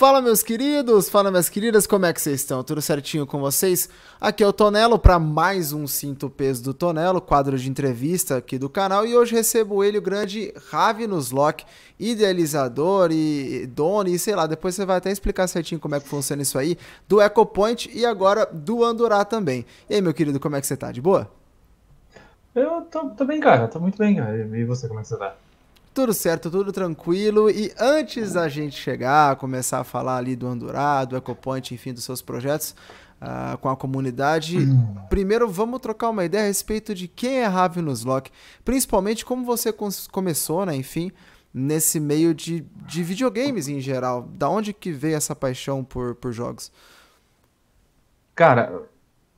Fala meus queridos, fala minhas queridas, como é que vocês estão? Tudo certinho com vocês? Aqui é o Tonelo para mais um Cinto Peso do Tonelo, quadro de entrevista aqui do canal e hoje recebo ele, o grande Ravi Nuslock, idealizador e dono e sei lá, depois você vai até explicar certinho como é que funciona isso aí, do EcoPoint e agora do Andorá também. E aí meu querido, como é que você tá? De boa? Eu tô, tô bem, cara, tô muito bem, cara. E você, como é que você tá? Tudo certo, tudo tranquilo. E antes da gente chegar, começar a falar ali do Andorá, do EcoPoint, enfim, dos seus projetos uh, com a comunidade, hum. primeiro vamos trocar uma ideia a respeito de quem é Ravenous Lock, principalmente como você começou, né, enfim, nesse meio de, de videogames em geral. Da onde que veio essa paixão por, por jogos? Cara,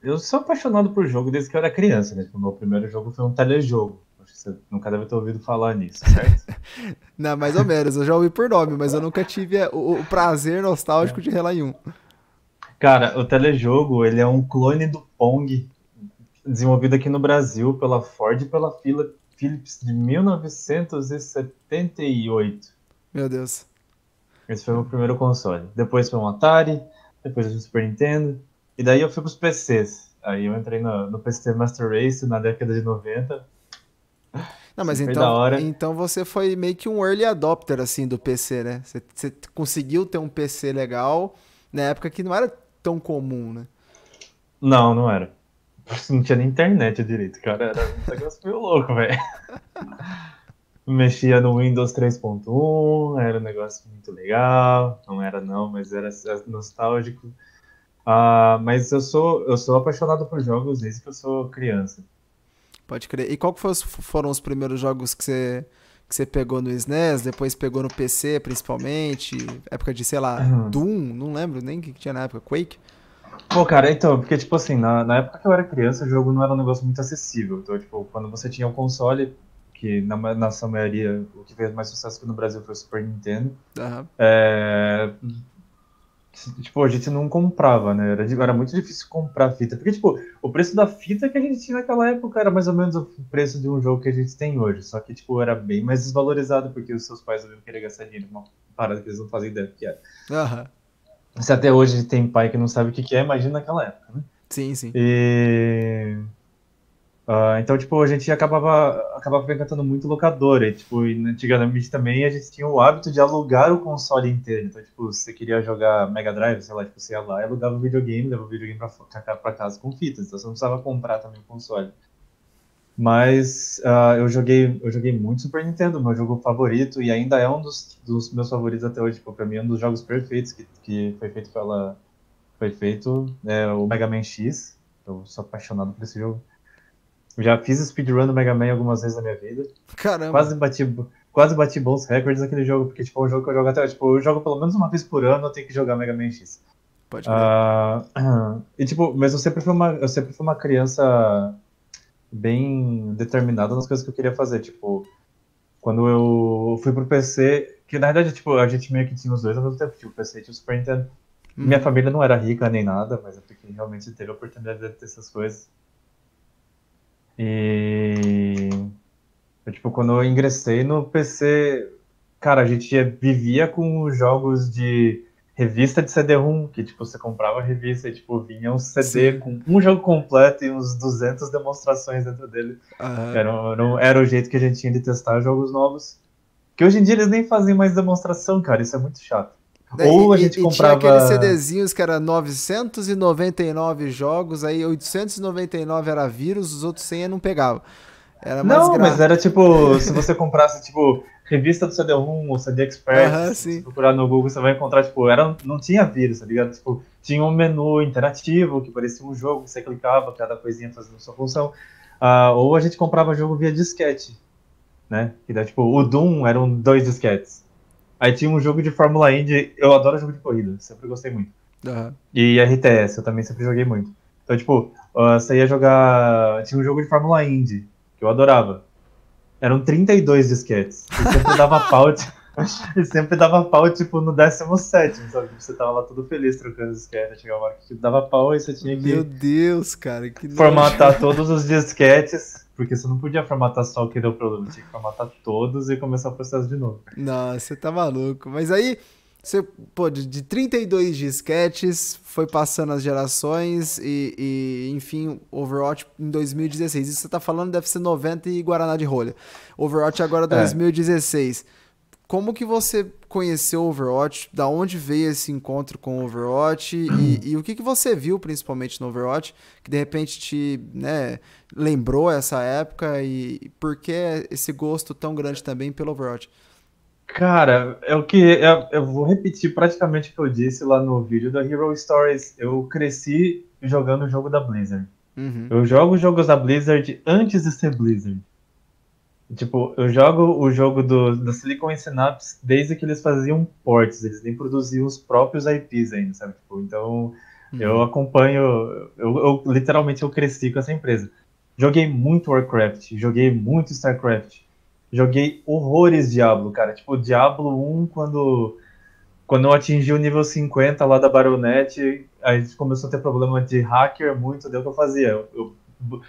eu sou apaixonado por jogo desde que eu era criança, né? Tipo, o meu primeiro jogo foi um telejogo. Você nunca deve ter ouvido falar nisso, certo? Não, mais ou menos. Eu já ouvi por nome, mas eu nunca tive o, o prazer nostálgico é. de relar em um. Cara, o telejogo, ele é um clone do Pong, desenvolvido aqui no Brasil pela Ford e pela Philips de 1978. Meu Deus. Esse foi o meu primeiro console. Depois foi um Atari, depois o Super Nintendo, e daí eu fui pros PCs. Aí eu entrei no, no PC Master Race na década de 90, não, mas então, então você foi meio que um early adopter assim do PC, né? Você, você, conseguiu ter um PC legal na época que não era tão comum, né? Não, não era. Não tinha nem internet direito, cara. Era um negócio meio louco, velho. Mexia no Windows 3.1, era um negócio muito legal. Não era não, mas era nostálgico. Uh, mas eu sou, eu sou apaixonado por jogos desde que eu sou criança. Pode crer. E qual foram os primeiros jogos que você, que você pegou no SNES, depois pegou no PC principalmente? Época de, sei lá, uhum. Doom? Não lembro nem o que tinha na época. Quake? Pô, cara, então, porque, tipo assim, na, na época que eu era criança, o jogo não era um negócio muito acessível. Então, tipo, quando você tinha um console, que na, na sua maioria, o que fez mais sucesso aqui no Brasil foi o Super Nintendo, uhum. é, tipo, a gente não comprava, né? Era, era muito difícil comprar fita. Porque, tipo, o preço da fita que a gente tinha naquela época era mais ou menos o preço de um jogo que a gente tem hoje. Só que, tipo, era bem mais desvalorizado porque os seus pais não querer gastar dinheiro numa parada que eles não fazem ideia do que era. Uhum. Se até hoje tem pai que não sabe o que, que é, imagina naquela época, né? Sim, sim. E... Uh, então, tipo, a gente acabava, acabava frequentando muito locadora. E, tipo, antigamente também a gente tinha o hábito de alugar o console inteiro. Então, tipo, se você queria jogar Mega Drive, sei lá, tipo, você ia lá e alugava o videogame, levava o videogame pra, pra casa com fitas. Então você não precisava comprar também o console. Mas uh, eu, joguei, eu joguei muito Super Nintendo, meu jogo favorito, e ainda é um dos, dos meus favoritos até hoje. Tipo, pra mim é um dos jogos perfeitos que, que foi feito pela. Foi feito é, o Mega Man X. Eu sou apaixonado por esse jogo. Já fiz speedrun do Mega Man algumas vezes na minha vida. Caramba. Quase bati, quase bati bons recordes naquele jogo, porque tipo, é um jogo que eu jogo até. Tipo, eu jogo pelo menos uma vez por ano, eu tenho que jogar Mega Man X. Pode uh, E tipo, mas eu sempre fui uma, eu sempre fui uma criança bem determinada nas coisas que eu queria fazer. Tipo, quando eu fui pro PC, que na verdade, tipo, a gente meio que tinha os dois ao mesmo tempo, tipo, o PC e o Super Nintendo. Hum. Minha família não era rica nem nada, mas é porque realmente teve a oportunidade de ter essas coisas. E. Eu, tipo, quando eu ingressei no PC, cara, a gente vivia com jogos de revista de CD-ROM, que, tipo, você comprava a revista e, tipo, vinha um CD Sim. com um jogo completo e uns 200 demonstrações dentro dele. Uhum. Era, era, era, o jeito que a gente tinha de testar jogos novos. Que hoje em dia eles nem fazem mais demonstração, cara, isso é muito chato. Ou a gente e, comprava. E tinha aqueles CDzinhos que era 999 jogos, aí 899 era vírus, os outros 100 não pegava. Era mais Não, mas era tipo, se você comprasse, tipo, revista do CD-ROM ou CD Expert, se procurar no Google, você vai encontrar, tipo, era, não tinha vírus, tá ligado? Tipo, tinha um menu interativo que parecia um jogo, você clicava, cada coisinha fazendo sua função. Uh, ou a gente comprava jogo via disquete, né? Que daí, tipo, o Doom eram dois disquetes. Aí tinha um jogo de Fórmula Indy, eu adoro jogo de corrida, sempre gostei muito. Uhum. E RTS, eu também sempre joguei muito. Então, tipo, uh, você ia jogar. Tinha um jogo de Fórmula Indy, que eu adorava. Eram 32 disquetes. E sempre dava pau, tipo, e sempre dava pau, tipo, no 17, sabe? Você tava lá todo feliz trocando disquete. Chegava uma hora que tipo, dava pau e você tinha que. Meu Deus, cara, que Formatar todos os disquetes porque você não podia formatar só o que deu problema, tinha que formatar todos e começar o processo de novo. Nossa, você tá maluco. Mas aí, Você, pô, de, de 32 disquetes, foi passando as gerações e, e, enfim, Overwatch em 2016. Isso você tá falando deve ser 90 e Guaraná de rolha. Overwatch agora 2016. É. Como que você conheceu Overwatch? Da onde veio esse encontro com Overwatch? E, e, o que, que você viu, principalmente no Overwatch, que de repente te né, lembrou essa época? E por que esse gosto tão grande também pelo Overwatch? Cara, é o que eu, eu, vou repetir praticamente o que eu disse lá no vídeo da Hero Stories. Eu cresci jogando o jogo da Blizzard. Uhum. Eu jogo jogos da Blizzard antes de ser Blizzard. Tipo, eu jogo o jogo do, da Silicon Synapse desde que eles faziam ports, eles nem produziam os próprios IPs ainda, sabe? Tipo, então, uhum. eu acompanho, eu, eu, literalmente eu cresci com essa empresa. Joguei muito Warcraft, joguei muito StarCraft, joguei horrores Diablo, cara. Tipo, Diablo 1, quando, quando eu atingi o nível 50 lá da Baronet, aí começou a ter problema de hacker muito, deu o que eu fazia. Eu, eu,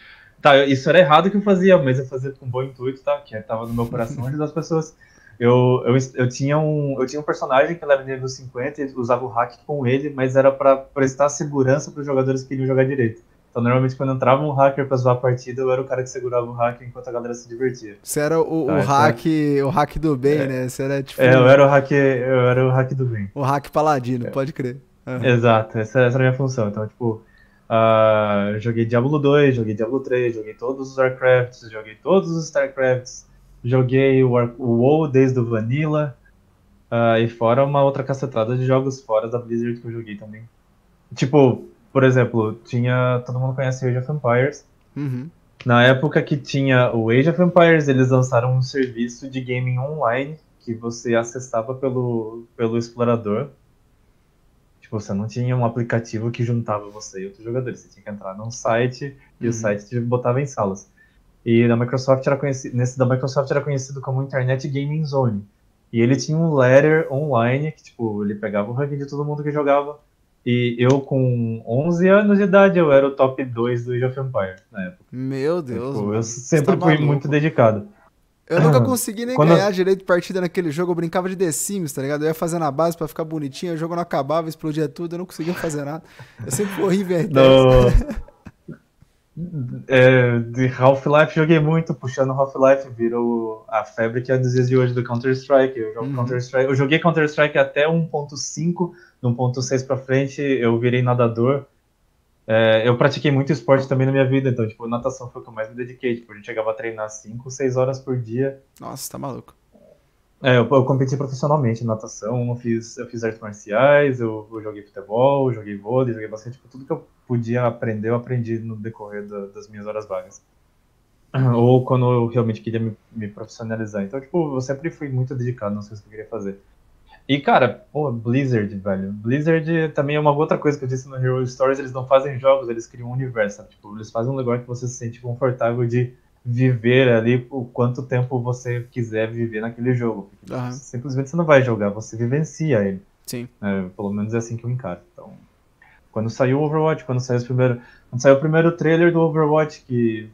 tá, isso era errado que eu fazia, mas eu fazia com bom intuito, tá? Que tava no meu coração ajudar as pessoas. Eu, eu, eu, tinha um, eu tinha um personagem que era nível 50 e usava o hack com ele, mas era para prestar segurança para os jogadores que queriam jogar direito. Então, normalmente, quando entrava um hacker pra zoar a partida, eu era o cara que segurava o hack enquanto a galera se divertia. Você era o, o hack, o hack do bem, é, né? Você era tipo. É, eu era o hack, eu era o hack do bem. O hack paladino, é. pode crer. Uhum. Exato, essa, essa, era a minha função. Então, tipo, uh, joguei Diablo 2, joguei Diablo 3, joguei todos os Warcrafts, joguei todos os Starcrafts, joguei o, o WoW desde o Vanilla, uh, e fora uma outra cacetada de jogos fora da Blizzard que eu joguei também. Tipo, por exemplo, tinha. Todo mundo conhece Age of Empires. Uhum. Na época que tinha o Age of Empires, eles lançaram um serviço de gaming online que você acessava pelo, pelo explorador. Tipo, você não tinha um aplicativo que juntava você e outros jogadores. Você tinha que entrar num site e uhum. o site te botava em salas. E da Microsoft era conhecido, nesse da Microsoft era conhecido como Internet Gaming Zone. E ele tinha um ladder online que, tipo, ele pegava o ranking de todo mundo que jogava e eu, com 11 anos de idade, eu era o top 2 do Age of Empires na época. Meu Deus. Tipo, eu sempre tá fui muito dedicado. Eu nunca consegui nem Quando... ganhar direito de partida naquele jogo. Eu brincava de The Sims, tá ligado? Eu ia fazendo a base pra ficar bonitinho, o jogo não acabava, explodia tudo, eu não conseguia fazer nada. Eu sempre fui horrível em é, de Half-Life joguei muito, puxando Half-Life, virou a febre que é dos dias de hoje do Counter-Strike. Eu, uhum. Counter eu joguei Counter-Strike até 1.5, no 1.6 pra frente eu virei nadador. É, eu pratiquei muito esporte também na minha vida, então, tipo, natação foi o que eu mais me dediquei. Tipo, a gente chegava a treinar 5, 6 horas por dia. Nossa, tá maluco. É, eu, eu competi profissionalmente em natação, eu fiz, eu fiz artes marciais, eu, eu joguei futebol, eu joguei vôlei, joguei basquete, tipo, tudo que eu podia aprender, eu aprendi no decorrer da, das minhas horas vagas. Ou quando eu realmente queria me, me, profissionalizar. Então, tipo, eu sempre fui muito dedicado nas coisas que eu queria fazer. E, cara, pô, Blizzard, velho. Blizzard também é uma outra coisa que eu disse no Hero Stories, eles não fazem jogos, eles criam um universo, sabe? Tipo, eles fazem um lugar que você se sente confortável de viver ali o quanto tempo você quiser viver naquele jogo. Uhum. Simplesmente você não vai jogar, você vivencia ele. Sim. É, pelo menos é assim que eu encaro. Então, quando saiu o Overwatch, quando saiu, primeiro, quando saiu o primeiro trailer do Overwatch, que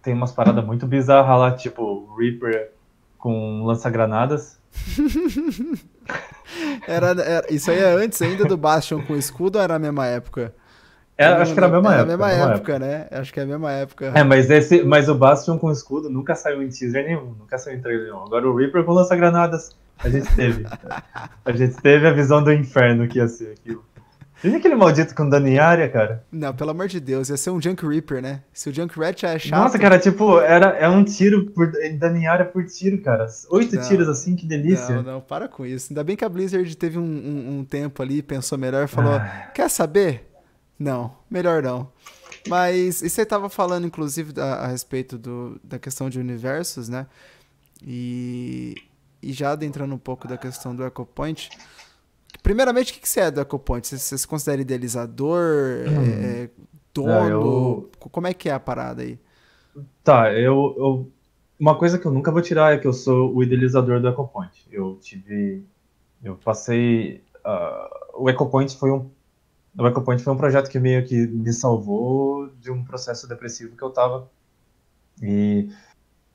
tem umas paradas muito bizarras lá, tipo Reaper com lança-granadas. era, era, isso aí é antes ainda do Bastion com escudo ou era a mesma época? É, acho que era a mesma época. É a mesma época, época, né? Acho que é a mesma época. É, mas, esse, mas o Bastion com escudo nunca saiu em teaser nenhum, nunca saiu em trailer nenhum. Agora o Reaper com lança-granadas, a gente teve. a gente teve a visão do inferno que ia ser aquilo. Viu aquele maldito com área, cara? Não, pelo amor de Deus, ia ser um Junk Reaper, né? Se o Junk Rat é chato... Nossa, cara, tipo, era, é um tiro por área por tiro, cara. Oito não, tiros assim, que delícia. Não, não, para com isso. Ainda bem que a Blizzard teve um, um, um tempo ali, pensou melhor e falou, ah. quer saber? Não, melhor não. Mas e você estava falando, inclusive, a, a, respeito do, da questão de universos, né? E, e já adentrando um pouco da questão do Echo Point... Primeiramente, o que, que você é do EcoPoint? Você, você se considera idealizador? Hum. É, dono? Não, eu... Como é que é a parada aí? Tá, eu, eu, Uma coisa que eu nunca vou tirar é que eu sou o idealizador do EcoPoint. Eu tive. Eu passei. Uh, o EcoPoint foi um. O EcoPoint foi um projeto que meio que me salvou de um processo depressivo que eu tava. E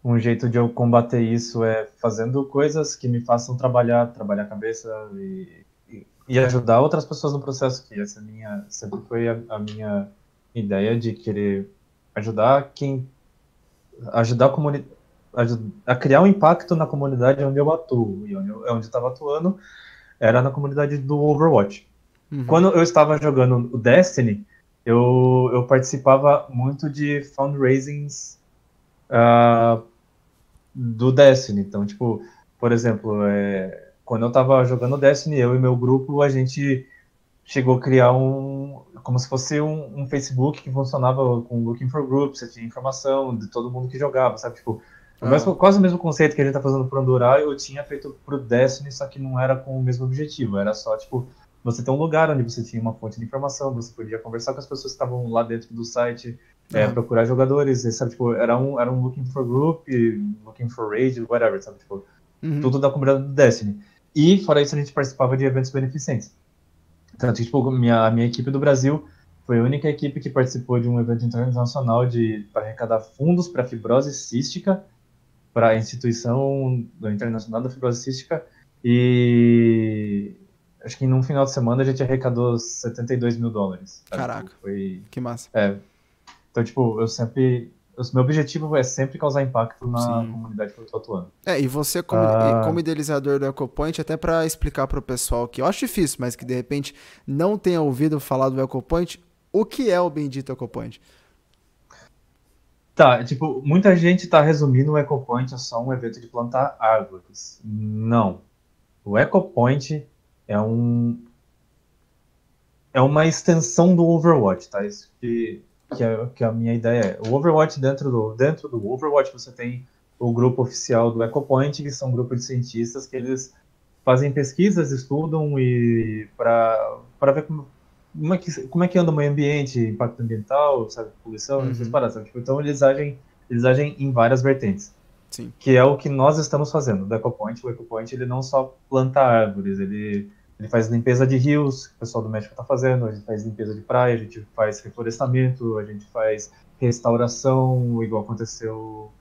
um jeito de eu combater isso é fazendo coisas que me façam trabalhar, trabalhar a cabeça e e ajudar outras pessoas no processo, que essa minha, sempre foi a, a minha ideia de querer ajudar quem ajudar a comunidade a criar um impacto na comunidade onde eu atuo e onde eu onde estava atuando era na comunidade do Overwatch. Uhum. Quando eu estava jogando o Destiny, eu, eu participava muito de fundraisings uh, do Destiny. Então, tipo, por exemplo, é, quando eu estava jogando Destiny, eu e meu grupo, a gente chegou a criar um, como se fosse um, um, Facebook que funcionava com Looking for Groups, você tinha informação de todo mundo que jogava, sabe? Tipo, ah. o mesmo, quase o mesmo conceito que a gente tá fazendo pro Andurar, eu tinha feito pro Destiny, só que não era com o mesmo objetivo, era só, tipo, você ter um lugar onde você tinha uma fonte de informação, você podia conversar com as pessoas que estavam lá dentro do site, é, procurar jogadores, sabe? Tipo, era um, era um Looking for Group, Looking for Raid, whatever, sabe? Tipo, uhum. tudo da comunidade do Destiny. E, fora isso, a gente participava de eventos beneficentes. Tanto que, tipo, minha, a minha equipe do Brasil foi a única equipe que participou de um evento internacional de para arrecadar fundos para fibrose cística, para a instituição internacional da fibrose cística, e acho que num final de semana a gente arrecadou 72 mil dólares. Sabe? Caraca, foi... que massa. É, então, tipo, eu sempre meu objetivo é sempre causar impacto na Sim. comunidade que eu estou atuando. É, e você como, ah. como idealizador do EcoPoint, até para explicar para o pessoal que eu acho difícil, mas que de repente não tenha ouvido falar do EcoPoint, o que é o bendito EcoPoint? Tá, tipo, muita gente está resumindo o EcoPoint a só um evento de plantar árvores. Não. O EcoPoint é um é uma extensão do Overwatch, tá? Isso que que é, que a minha ideia é. O Overwatch, dentro do, dentro do Overwatch, você tem o grupo oficial do EcoPoint, que são um grupo de cientistas que eles fazem pesquisas, estudam e para ver como, como, é que, como é que anda o meio ambiente, impacto ambiental, sabe, poluição, uhum. essas paradas. Sabe? Tipo, então eles agem, eles agem em várias vertentes. Sim. Que é o que nós estamos fazendo do EcoPoint. O EcoPoint ele não só planta árvores, ele ele faz limpeza de rios, que o pessoal do México está fazendo, a gente faz limpeza de praia, a gente faz reflorestamento, a gente faz restauração, igual aconteceu,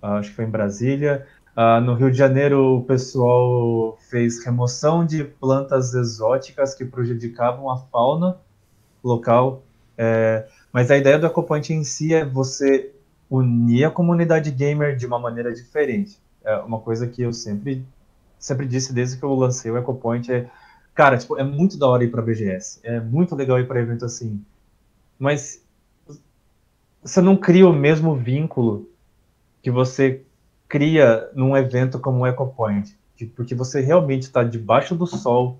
uh, acho que foi em Brasília. Uh, no Rio de Janeiro, o pessoal fez remoção de plantas exóticas que prejudicavam a fauna local. É, mas a ideia do EcoPoint em si é você unir a comunidade gamer de uma maneira diferente. É uma coisa que eu sempre sempre disse desde que eu lancei o EcoPoint é, cara, tipo, é muito da hora ir para BGS, é muito legal ir para evento assim, mas você não cria o mesmo vínculo que você cria num evento como o EcoPoint, porque você realmente está debaixo do sol,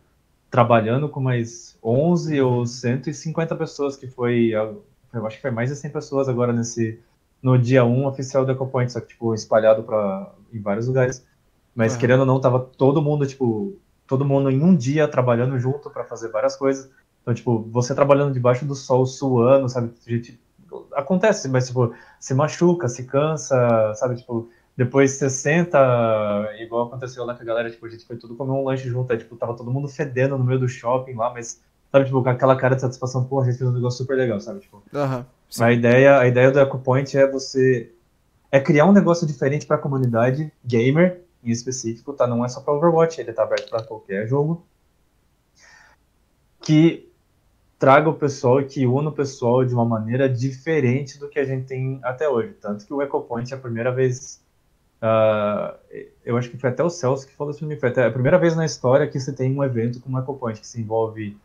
trabalhando com mais 11 ou 150 pessoas, que foi, eu acho que foi mais de 100 pessoas agora nesse, no dia 1 oficial do EcoPoint, só que, tipo, espalhado pra, em vários lugares. Mas, uhum. querendo ou não, tava todo mundo, tipo, todo mundo em um dia trabalhando junto para fazer várias coisas. Então, tipo, você trabalhando debaixo do sol, suando, sabe? Gente, acontece, mas, tipo, se machuca, se cansa, sabe? Tipo, depois você senta, igual aconteceu lá com a galera, tipo, a gente foi tudo comer um lanche junto, aí, tipo, tava todo mundo fedendo no meio do shopping lá, mas, sabe, tipo, com aquela cara de satisfação, pô, a gente fez um negócio super legal, sabe? Tipo, uhum, a ideia, a ideia do EcoPoint é você, é criar um negócio diferente para a comunidade gamer, em específico, tá? Não é só para Overwatch, ele tá aberto para qualquer jogo. Que traga o pessoal que una o pessoal de uma maneira diferente do que a gente tem até hoje. Tanto que o EcoPoint é a primeira vez. Uh, eu acho que foi até o Celso que falou isso pra mim. Foi até a primeira vez na história que você tem um evento como o EcoPoint, que se envolve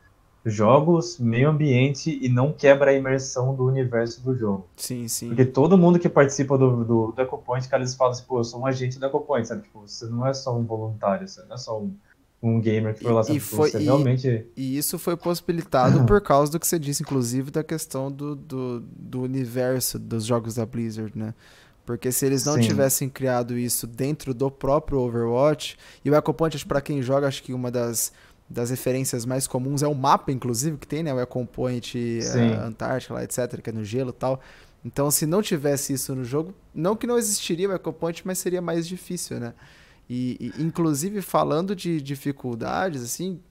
jogos, meio ambiente e não quebra a imersão do universo do jogo. Sim, sim. Porque todo mundo que participa do, do, do EcoPoint, cara, eles falam assim, pô, eu sou um agente do EcoPoint, sabe? Tipo, você não é só um voluntário, você não é só um, um gamer que foi lá, sabe? E, tipo, foi, você e, realmente... e isso foi possibilitado por causa do que você disse, inclusive, da questão do, do, do universo dos jogos da Blizzard, né? Porque se eles não Sim. tivessem criado isso dentro do próprio Overwatch, e o EcoPoint, para quem joga, acho que uma das das referências mais comuns é o mapa, inclusive, que tem, né? O Ecopoint uh, Antártica, lá, etc., que é no gelo e tal. Então, se não tivesse isso no jogo, não que não existiria o Ecopoint, mas seria mais difícil, né? E, e inclusive, falando de dificuldades, assim,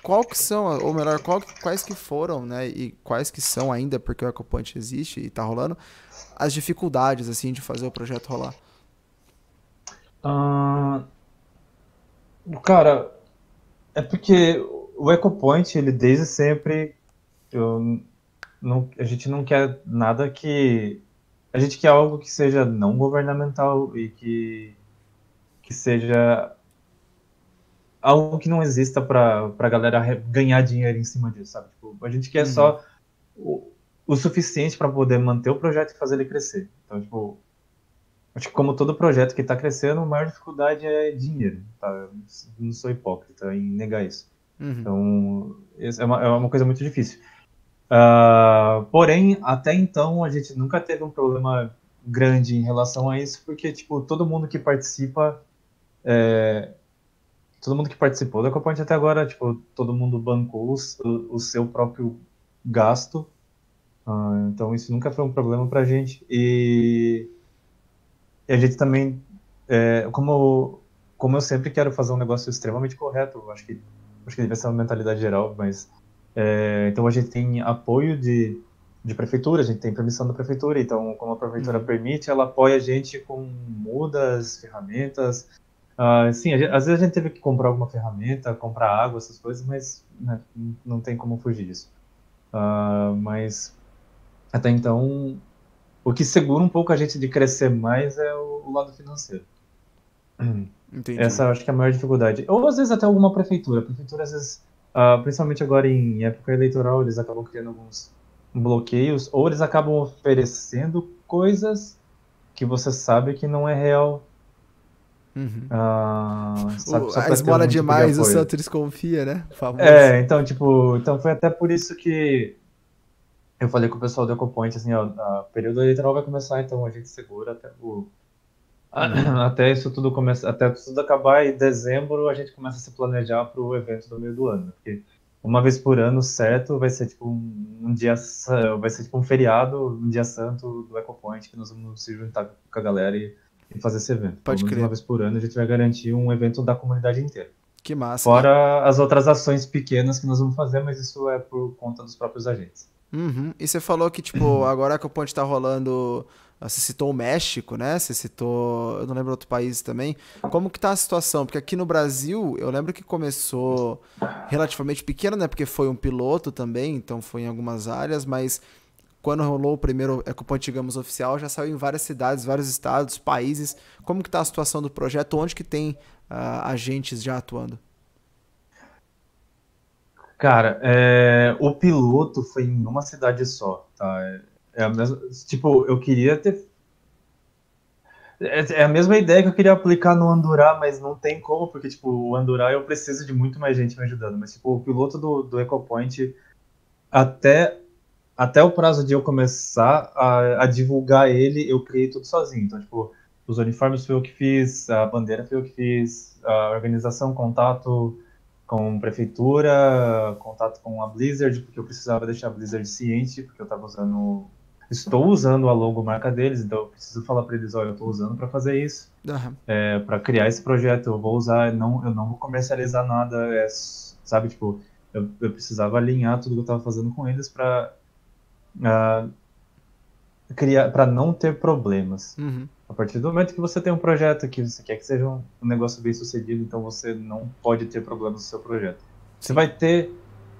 qual que são, ou melhor, qual, quais que foram, né? E quais que são ainda, porque o Ecopoint existe e tá rolando, as dificuldades, assim, de fazer o projeto rolar? Uh, cara, é porque o EcoPoint, ele desde sempre, eu, não, a gente não quer nada que... A gente quer algo que seja não governamental e que, que seja algo que não exista para a galera ganhar dinheiro em cima disso, sabe? Tipo, a gente quer uhum. só o, o suficiente para poder manter o projeto e fazer ele crescer. Então, tipo, acho que como todo projeto que está crescendo, a maior dificuldade é dinheiro, tá? Não sou hipócrita em negar isso. Uhum. Então, é uma, é uma coisa muito difícil. Uh, porém, até então, a gente nunca teve um problema grande em relação a isso, porque, tipo, todo mundo que participa é, todo mundo que participou da EcoPoint até agora, tipo, todo mundo bancou o, o seu próprio gasto. Uh, então isso nunca foi um problema pra gente. E a gente também, é, como, como eu sempre quero fazer um negócio extremamente correto, acho que, acho que deve ser uma mentalidade geral, mas é, então a gente tem apoio de, de prefeitura, a gente tem permissão da prefeitura, então como a prefeitura uhum. permite, ela apoia a gente com mudas, ferramentas, Uh, sim, gente, às vezes a gente teve que comprar alguma ferramenta, comprar água, essas coisas, mas né, não tem como fugir disso. Uh, mas até então, o que segura um pouco a gente de crescer mais é o, o lado financeiro. Entendi. Essa eu acho que é a maior dificuldade. Ou às vezes até alguma prefeitura. A prefeitura, às vezes, uh, principalmente agora em época eleitoral, eles acabam criando alguns bloqueios, ou eles acabam oferecendo coisas que você sabe que não é real Uhum. Ah, sabe, o, a esmola demais, o Santos desconfia, né? Famoso. É, então, tipo, então foi até por isso que eu falei com o pessoal do EcoPoint, assim, ó, o período eleitoral vai começar, então a gente segura até o. Uhum. Até isso tudo começa, até tudo acabar em dezembro a gente começa a se planejar para o evento do meio do ano, porque uma vez por ano, certo, vai ser tipo um, um, dia, vai ser tipo um feriado, um dia santo do EcoPoint que nós vamos se juntar com a galera e e fazer esse evento. Pode crer. Uma vez por ano a gente vai garantir um evento da comunidade inteira. Que massa. Fora né? as outras ações pequenas que nós vamos fazer, mas isso é por conta dos próprios agentes. Uhum. E você falou que, tipo, agora que o ponte tá rolando. Ah, você citou o México, né? Você citou. Eu não lembro outro país também. Como que tá a situação? Porque aqui no Brasil, eu lembro que começou relativamente pequeno, né? Porque foi um piloto também, então foi em algumas áreas, mas quando rolou o primeiro Ecoponte, digamos, oficial, já saiu em várias cidades, vários estados, países. Como que está a situação do projeto? Onde que tem uh, agentes já atuando? Cara, é, o piloto foi em uma cidade só, tá? É, é a mesma, tipo, eu queria ter é, é a mesma ideia que eu queria aplicar no Andurá, mas não tem como, porque, tipo, o Andurá eu preciso de muito mais gente me ajudando. Mas, tipo, o piloto do, do EcoPoint, até até o prazo de eu começar a, a, divulgar ele, eu criei tudo sozinho. Então, tipo, os uniformes foi eu que fiz, a bandeira foi eu que fiz, a organização, contato com prefeitura, contato com a Blizzard, porque eu precisava deixar a Blizzard ciente, porque eu estava usando. Estou usando a logo marca deles, então eu preciso falar para eles: olha, eu estou usando para fazer isso, uhum. é, para criar esse projeto. Eu vou usar, não, eu não vou comercializar nada, é, sabe? Tipo, eu, eu precisava alinhar tudo que eu estava fazendo com eles para uh, criar para não ter problemas. Uhum. A partir do momento que você tem um projeto que você quer que seja um, um negócio bem sucedido, então você não pode ter problemas no seu projeto. Você vai ter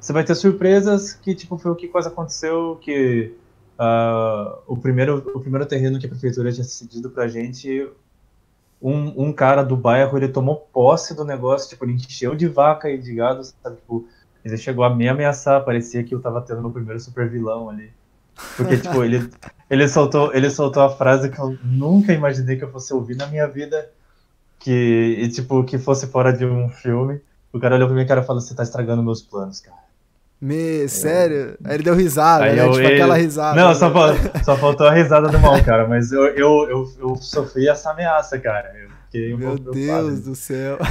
você vai ter surpresas que tipo foi o que quase aconteceu que uh, o primeiro o primeiro terreno que a prefeitura tinha cedido para gente um, um, cara do bairro ele tomou posse do negócio tipo ele encheu de vaca e de gado sabe? Tipo ele chegou a me ameaçar parecia que eu tava tendo meu primeiro super vilão ali porque, tipo, ele, ele, soltou, ele soltou a frase que eu nunca imaginei que eu fosse ouvir na minha vida. Que, e, tipo, que fosse fora de um filme. O cara olhou pra mim e cara falou, você tá estragando meus planos, cara. Me, sério? Aí ele deu risada, aí né? Eu, tipo ele... aquela risada. Não, né? só, só faltou a risada do mal, cara. Mas eu, eu, eu, eu sofri essa ameaça, cara. Eu fiquei um Meu Deus do céu.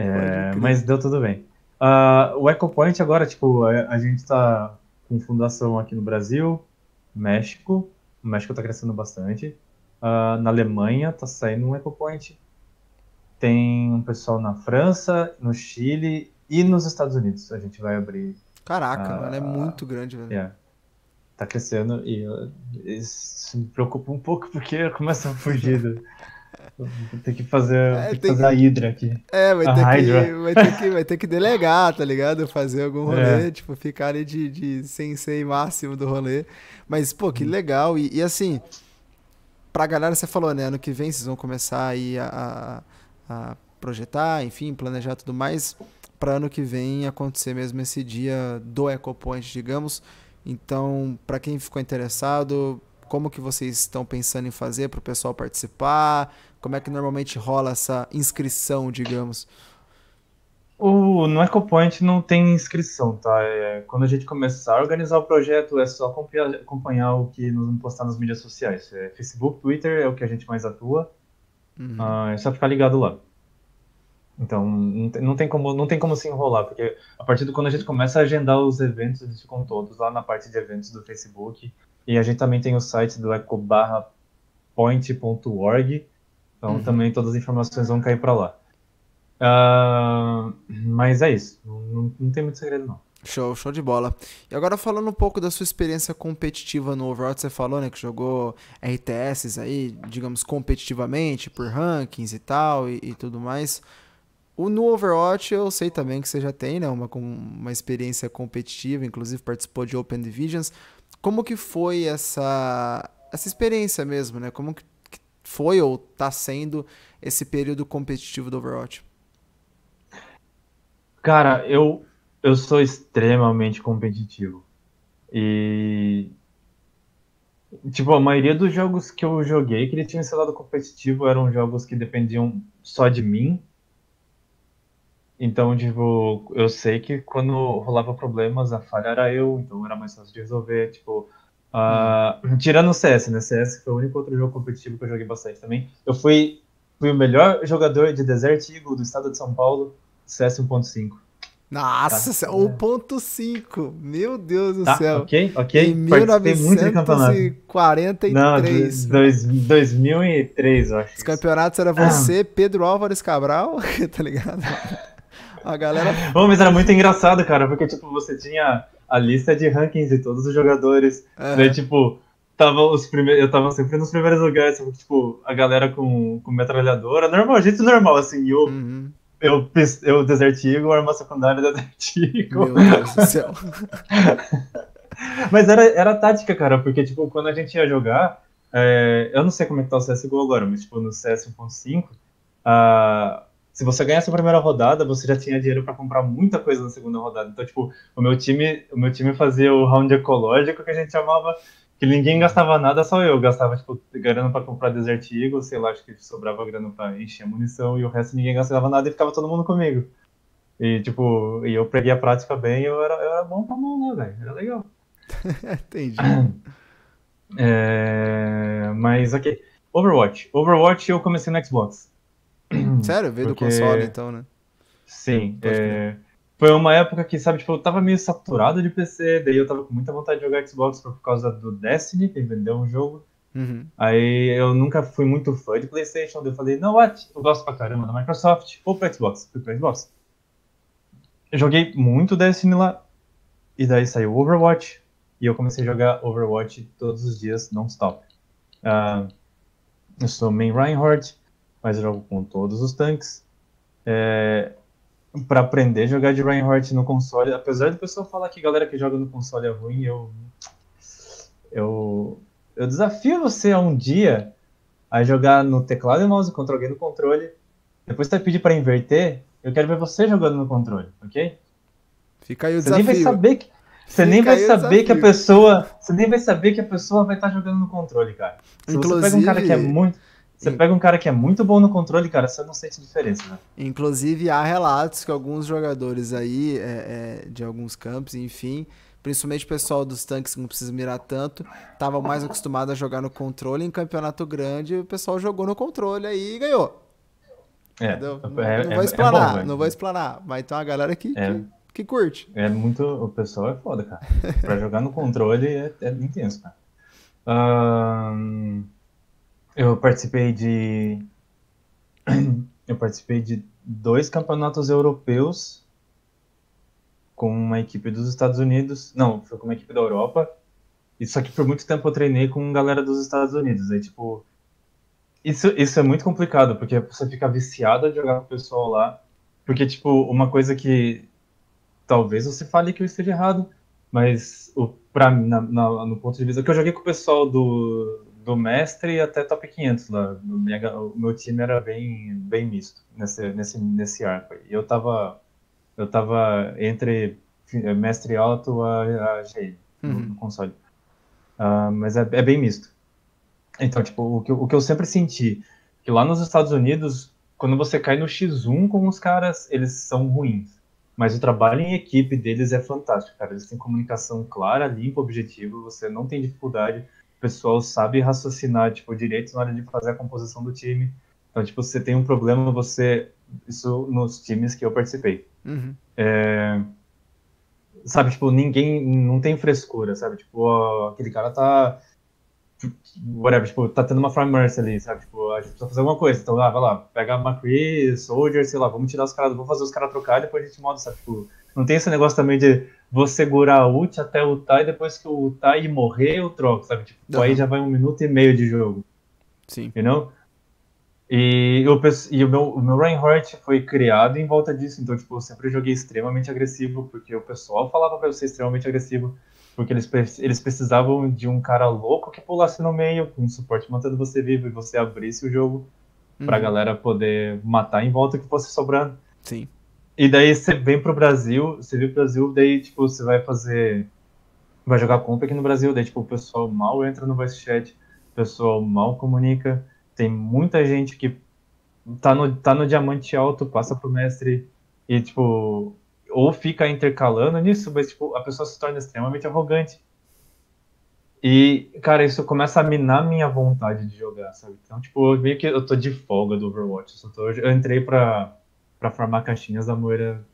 É, mas deu tudo bem. Uh, o EcoPoint agora, tipo, a, a gente tá com fundação aqui no Brasil, México, o México está crescendo bastante. Uh, na Alemanha está saindo um EcoPoint. Tem um pessoal na França, no Chile e nos Estados Unidos. A gente vai abrir. Caraca, uh, mano, é muito grande, velho. Yeah. Tá crescendo e isso me preocupa um pouco porque começa a fugir. Vou ter que fazer, é, ter que fazer que... a Hydra aqui. É, vai ter, que, vai, ter que, vai ter que delegar, tá ligado? Fazer algum rolê, é. tipo, ficar ali de, de sensei máximo do rolê. Mas, pô, que legal. E, e assim, pra galera, você falou, né? Ano que vem vocês vão começar aí a, a, a projetar, enfim, planejar tudo mais. Pra ano que vem acontecer mesmo esse dia do EcoPoint, digamos. Então, para quem ficou interessado, como que vocês estão pensando em fazer para o pessoal participar? Como é que normalmente rola essa inscrição, digamos? O, no EcoPoint não tem inscrição, tá? É, quando a gente começar a organizar o projeto, é só acompanhar, acompanhar o que nos postar nas mídias sociais. É Facebook, Twitter é o que a gente mais atua. Uhum. Ah, é só ficar ligado lá. Então, não tem, não tem, como, não tem como se enrolar, porque a partir do quando a gente começa a agendar os eventos, eles ficam todos lá na parte de eventos do Facebook. E a gente também tem o site do ecobarrapoint.org, então uhum. também todas as informações vão cair para lá. Uh, mas é isso, não, não tem muito segredo não. Show, show de bola. E agora falando um pouco da sua experiência competitiva no Overwatch, você falou, né, que jogou RTS aí, digamos, competitivamente, por rankings e tal, e, e tudo mais. O, no Overwatch eu sei também que você já tem, né, uma, uma experiência competitiva, inclusive participou de Open Divisions. Como que foi essa, essa experiência mesmo, né? Como que foi ou está sendo esse período competitivo do Overwatch? Cara, eu, eu sou extremamente competitivo. E. Tipo, a maioria dos jogos que eu joguei que ele tinha esse lado competitivo eram jogos que dependiam só de mim. Então, tipo, eu sei que quando rolava problemas, a falha era eu, então era mais fácil de resolver. Tipo, uh, tirando o CS, né? CS foi o único outro jogo competitivo que eu joguei bastante também. Eu fui, fui o melhor jogador de Desert Eagle do estado de São Paulo, CS 1.5. Nossa, tá. 1.5, meu Deus do tá, céu. Ok, ok. Em 1943. Não, dois, 2003, eu acho. Os campeonatos era você, ah. Pedro Álvares Cabral, tá ligado? A galera. Bom, mas era muito engraçado, cara, porque, tipo, você tinha a lista de rankings de todos os jogadores. Uhum. Daí, tipo, tava os primeiros. Eu tava sempre nos primeiros lugares, tipo, a galera com, com metralhadora. Normal, gente normal, assim. Eu, uhum. eu, eu Desert Eagle, arma secundária Desert Eagle. Meu Deus do céu. mas era, era tática, cara, porque, tipo, quando a gente ia jogar. É, eu não sei como é que tá o CSGO agora, mas, tipo, no CS 1.5. Uh, se você ganhasse a primeira rodada, você já tinha dinheiro para comprar muita coisa na segunda rodada. Então, tipo, o meu time, o meu time fazia o round ecológico que a gente chamava que ninguém gastava nada, só eu gastava tipo grana para comprar Desert Eagle, sei lá, acho que sobrava grana para encher a munição e o resto ninguém gastava nada e ficava todo mundo comigo. E tipo, e eu peguei a prática bem, eu era, eu era bom pra mão lá, velho, era legal. Entendi. É, mas ok. Overwatch. Overwatch eu comecei no Xbox. Sério? Veio Porque... do console, então, né? Sim. É... Foi uma época que, sabe, tipo, eu tava meio saturado de PC, daí eu tava com muita vontade de jogar Xbox por causa do Destiny, que vendeu um jogo. Uhum. Aí eu nunca fui muito fã de PlayStation, daí eu falei, não, what? Eu gosto pra caramba da Microsoft, vou pra Xbox. Fui pra Xbox. Eu joguei muito Destiny lá, e daí saiu Overwatch, e eu comecei a jogar Overwatch todos os dias, non-stop. Uh, eu sou main Reinhardt, mas eu jogo com todos os tanques. É, para aprender a jogar de Reinhardt no console, apesar do pessoal falar que galera que joga no console é ruim, eu eu eu desafio você a um dia a jogar no teclado e mouse contra alguém no controle. Depois você pedir para inverter, eu quero ver você jogando no controle, ok? Fica aí o você desafio. Nem vai saber que, você nem vai saber que a pessoa, você nem vai saber que a pessoa vai estar jogando no controle, cara. Se Inclusive... você pega um cara que é muito você pega um cara que é muito bom no controle, cara, você não sente diferença, né? Inclusive, há relatos que alguns jogadores aí, é, é, de alguns campos, enfim, principalmente o pessoal dos tanques que não precisa mirar tanto, estavam mais acostumado a jogar no controle. Em campeonato grande, o pessoal jogou no controle aí e ganhou. É, não, não é, vou explanar, é bom, não vou explanar. Mas tem uma galera que, que, que, curte. É muito. O pessoal é foda, cara. pra jogar no controle é, é intenso, cara. Um... Eu participei de. Eu participei de dois campeonatos europeus com uma equipe dos Estados Unidos. Não, foi com uma equipe da Europa. Isso aqui por muito tempo eu treinei com galera dos Estados Unidos. Aí, tipo. Isso, isso é muito complicado, porque você fica viciado a jogar com o pessoal lá. Porque, tipo, uma coisa que talvez você fale que eu esteja errado, mas o, pra na, na, no ponto de vista que eu joguei com o pessoal do, do mestre até top 500 lá. Minha, o meu time era bem, bem misto nesse, nesse, nesse arco. E eu tava, eu tava entre mestre alto a, a uhum. no, no, console. Uh, mas é, é bem misto. Então, tipo, o que, o que eu sempre senti, que lá nos Estados Unidos, quando você cai no X1 com os caras, eles são ruins. Mas o trabalho em equipe deles é fantástico, cara. Eles têm comunicação clara, limpa, objetivo, você não tem dificuldade. O pessoal sabe raciocinar, tipo, direito na hora de fazer a composição do time. Então, tipo, você tem um problema, você... Isso nos times que eu participei. Uhum. É... Sabe, tipo, ninguém... Não tem frescura, sabe? Tipo, ó, aquele cara tá whatever, tipo, tá tendo uma Farm Mercy ali, sabe? Tipo, a gente precisa fazer alguma coisa. Então, ah, vai lá, pega a McCree, Soldier, sei lá, vamos tirar os caras, vamos fazer os caras trocar depois a gente moda, sabe? Tipo, não tem esse negócio também de vou segurar a ult até ultar e depois que eu ultar e morrer eu troco, sabe? Tipo, uhum. aí já vai um minuto e meio de jogo. Sim. You know? E, eu, e o, meu, o meu Reinhardt foi criado em volta disso, então, tipo, eu sempre joguei extremamente agressivo, porque o pessoal falava pra eu ser extremamente agressivo porque eles, eles precisavam de um cara louco que pulasse no meio, com suporte mantendo você vivo e você abrisse o jogo uhum. pra galera poder matar em volta que fosse sobrando. Sim. E daí você vem pro Brasil, você vem pro Brasil, daí tipo, você vai fazer. Vai jogar compra aqui no Brasil, daí tipo, o pessoal mal entra no voice chat, o pessoal mal comunica, tem muita gente que tá no, tá no diamante alto, passa pro mestre e tipo, ou fica intercalando nisso, mas tipo, a pessoa se torna extremamente arrogante. E, cara, isso começa a minar minha vontade de jogar, sabe? Então, tipo, meio que eu tô de folga do Overwatch. Eu, tô, eu entrei pra, pra formar caixinhas da Moira,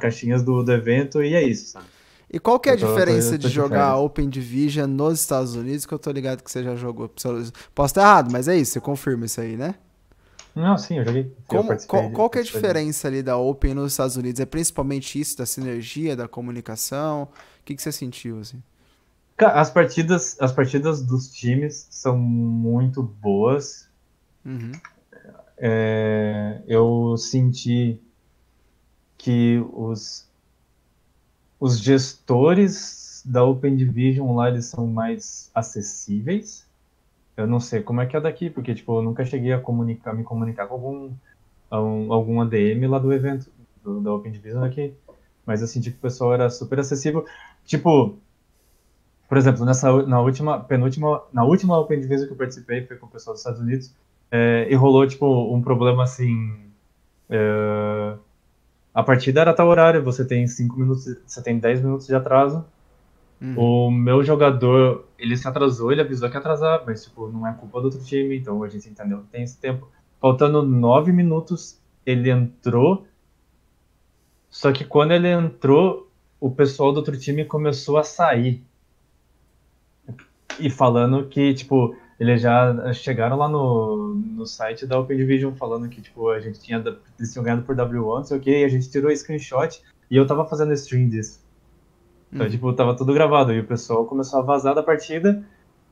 caixinhas do, do evento, e é isso, sabe? E qual que é a tô, diferença tô, tô, de jogar Open Division nos Estados Unidos, que eu tô ligado que você já jogou? Posso estar errado, mas é isso, você confirma isso aí, né? Não, sim, eu joguei. Como, eu qual, qual que é a diferença ali da Open nos Estados Unidos? É principalmente isso, da sinergia, da comunicação? O que, que você sentiu, assim? As partidas, as partidas dos times são muito boas. Uhum. É, eu senti que os, os gestores da Open Division lá eles são mais acessíveis. Eu não sei como é que é daqui, porque tipo, eu nunca cheguei a comunicar, me comunicar com algum, um, algum ADM lá do evento, do, da Open Division aqui. Mas eu senti que o pessoal era super acessível. Tipo, por exemplo, nessa, na última, penúltima, na última Open Division que eu participei, foi com o pessoal dos Estados Unidos, é, e rolou, tipo, um problema assim. É, a partida era tal horário, você tem 5 minutos, você tem 10 minutos de atraso, Uhum. O meu jogador, ele se atrasou, ele avisou que ia atrasar, mas tipo, não é culpa do outro time, então a gente entendeu que tem esse tempo. Faltando nove minutos, ele entrou. Só que quando ele entrou, o pessoal do outro time começou a sair. E falando que, tipo, eles já chegaram lá no, no site da Open Division falando que, tipo, a gente tinha, eles tinham ganhado por W1, não sei o que, e a gente tirou screenshot e eu tava fazendo stream disso. Então, hum. tipo, tava tudo gravado. E o pessoal começou a vazar da partida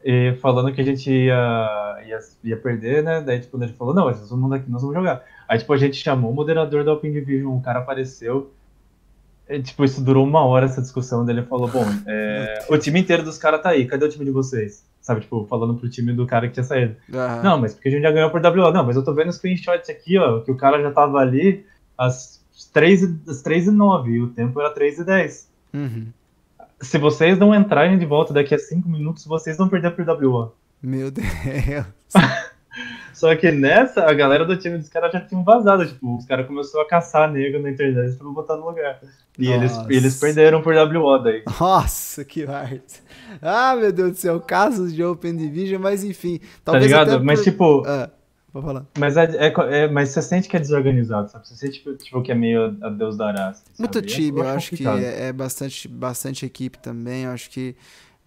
e falando que a gente ia, ia, ia perder, né? Daí, tipo, ele falou, não, todo mundo aqui, nós vamos jogar. Aí, tipo, a gente chamou o moderador da Open Division, um cara apareceu. E, tipo, isso durou uma hora essa discussão. Daí ele falou, bom, é, o time inteiro dos caras tá aí, cadê o time de vocês? Sabe, tipo, falando pro time do cara que tinha saído. Uhum. Não, mas porque a gente já ganhou por WO. Não, mas eu tô vendo screenshots aqui, ó, que o cara já tava ali às 3, às 3 e 9 e o tempo era 3 e 10. Uhum se vocês não entrarem de volta daqui a 5 minutos, vocês vão perder por WO. Meu Deus. Só que nessa, a galera do time dos caras já tinham vazado. Tipo, os caras começaram a caçar negro na internet pra botar no lugar. E eles, eles perderam por WO daí. Nossa, que arte. Ah, meu Deus do céu, casos de Open Division, mas enfim. Tá talvez tá ligado? Mas tipo. Ah. Vou falar. Mas, é, é, é, mas você sente que é desorganizado, sabe? Você sente tipo, tipo que é meio a Deus dará. Assim, Muito time, eu, acho que é, é, bastante, bastante equipe também. Eu acho que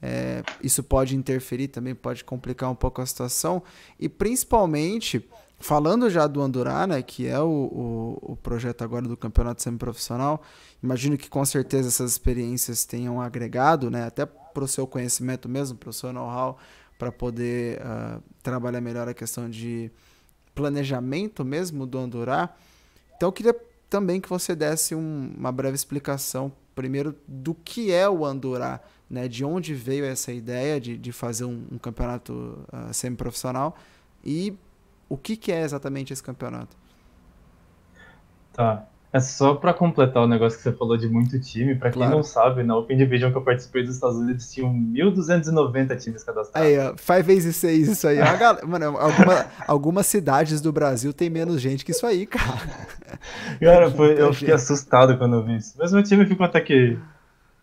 é, isso pode interferir também, pode complicar um pouco a situação. E principalmente, falando já do Andorá, né, que é o, o, o projeto agora do campeonato semiprofissional, imagino que com certeza essas experiências tenham agregado, né, até para o seu conhecimento mesmo, para o seu know-how, para poder uh, trabalhar melhor a questão de planejamento mesmo do Andorá. Então eu queria também que você desse um, uma breve explicação, primeiro, do que é o Andorá, né? de onde veio essa ideia de, de fazer um, um campeonato uh, semiprofissional e o que, que é exatamente esse campeonato. Tá. É só para completar o negócio que você falou de muito time, para claro. quem não sabe, na Open Division que eu participei dos Estados Unidos tinham 1.290 times cadastrados. Aí, ó, 5 vezes 6 isso aí. Galera, mano, alguma, algumas cidades do Brasil tem menos gente que isso aí, cara. Cara, foi, eu fiquei assustado quando eu vi isso. Mas meu time ficou até que...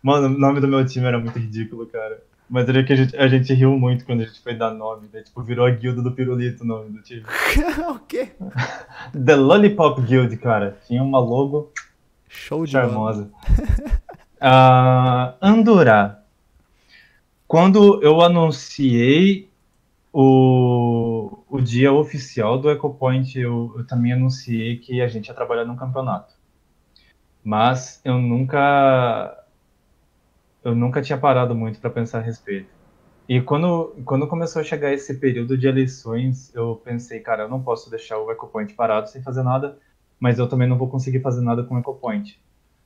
Mano, o nome do meu time era muito ridículo, cara. Mas era que a gente, a gente riu muito quando a gente foi dar nome, né? Tipo, virou a guilda do pirulito o nome do time. o quê? The Lollipop Guild, cara. Tinha uma logo Show de charmosa. uh, Andorra. Quando eu anunciei o, o dia oficial do EcoPoint, eu, eu também anunciei que a gente ia trabalhar num campeonato. Mas eu nunca eu nunca tinha parado muito para pensar a respeito. E quando, quando começou a chegar esse período de eleições, eu pensei, cara, eu não posso deixar o EcoPoint parado sem fazer nada, mas eu também não vou conseguir fazer nada com o EcoPoint.